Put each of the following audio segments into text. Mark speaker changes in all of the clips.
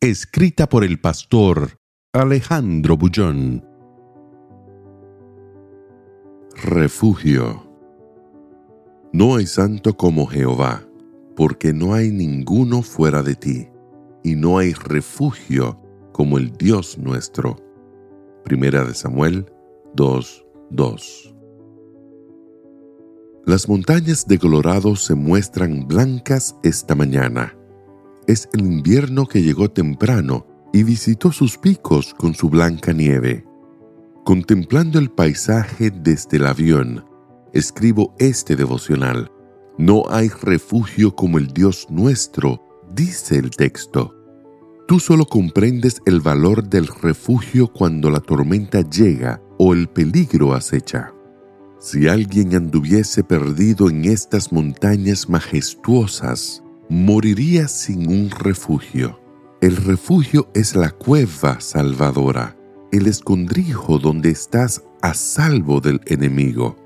Speaker 1: Escrita por el pastor Alejandro Bullón. Refugio. No hay santo como Jehová, porque no hay ninguno fuera de ti, y no hay refugio como el Dios nuestro. Primera de Samuel 2:2. Las montañas de Colorado se muestran blancas esta mañana. Es el invierno que llegó temprano y visitó sus picos con su blanca nieve. Contemplando el paisaje desde el avión, escribo este devocional. No hay refugio como el Dios nuestro, dice el texto. Tú solo comprendes el valor del refugio cuando la tormenta llega o el peligro acecha. Si alguien anduviese perdido en estas montañas majestuosas, moriría sin un refugio. El refugio es la cueva salvadora, el escondrijo donde estás a salvo del enemigo.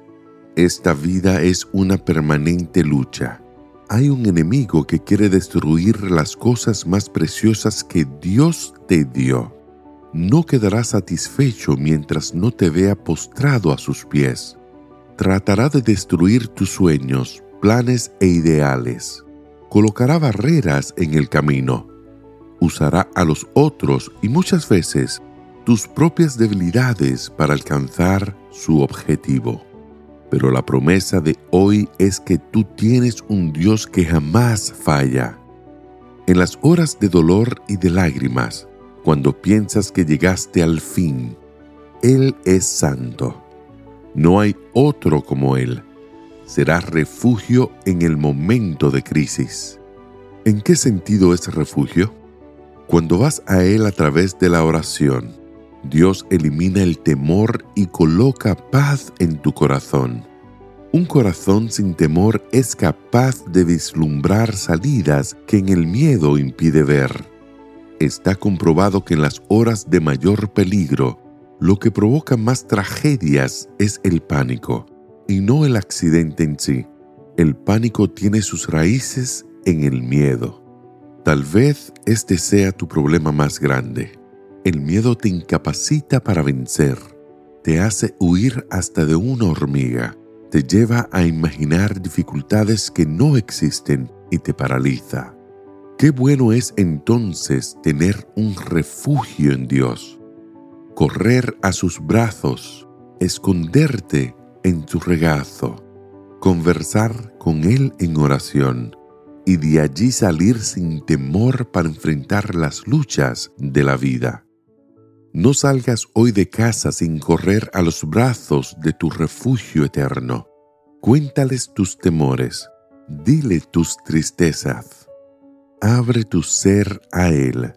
Speaker 1: Esta vida es una permanente lucha. Hay un enemigo que quiere destruir las cosas más preciosas que Dios te dio. No quedará satisfecho mientras no te vea postrado a sus pies. Tratará de destruir tus sueños, planes e ideales. Colocará barreras en el camino. Usará a los otros y muchas veces tus propias debilidades para alcanzar su objetivo. Pero la promesa de hoy es que tú tienes un Dios que jamás falla. En las horas de dolor y de lágrimas, cuando piensas que llegaste al fin, Él es santo. No hay otro como Él. Será refugio en el momento de crisis. ¿En qué sentido es refugio? Cuando vas a Él a través de la oración, Dios elimina el temor y coloca paz en tu corazón. Un corazón sin temor es capaz de vislumbrar salidas que en el miedo impide ver. Está comprobado que en las horas de mayor peligro, lo que provoca más tragedias es el pánico, y no el accidente en sí. El pánico tiene sus raíces en el miedo. Tal vez este sea tu problema más grande. El miedo te incapacita para vencer, te hace huir hasta de una hormiga, te lleva a imaginar dificultades que no existen y te paraliza. Qué bueno es entonces tener un refugio en Dios, correr a sus brazos, esconderte en su regazo, conversar con Él en oración y de allí salir sin temor para enfrentar las luchas de la vida. No salgas hoy de casa sin correr a los brazos de tu refugio eterno. Cuéntales tus temores, dile tus tristezas. Abre tu ser a Él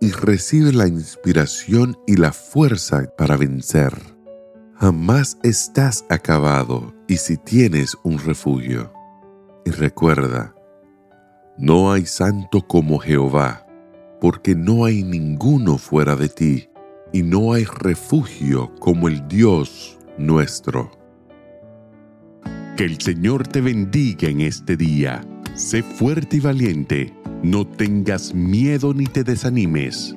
Speaker 1: y recibe la inspiración y la fuerza para vencer. Jamás estás acabado y si tienes un refugio. Y recuerda, no hay santo como Jehová, porque no hay ninguno fuera de ti y no hay refugio como el Dios nuestro. Que el Señor te bendiga en este día. Sé fuerte y valiente. No tengas miedo ni te desanimes,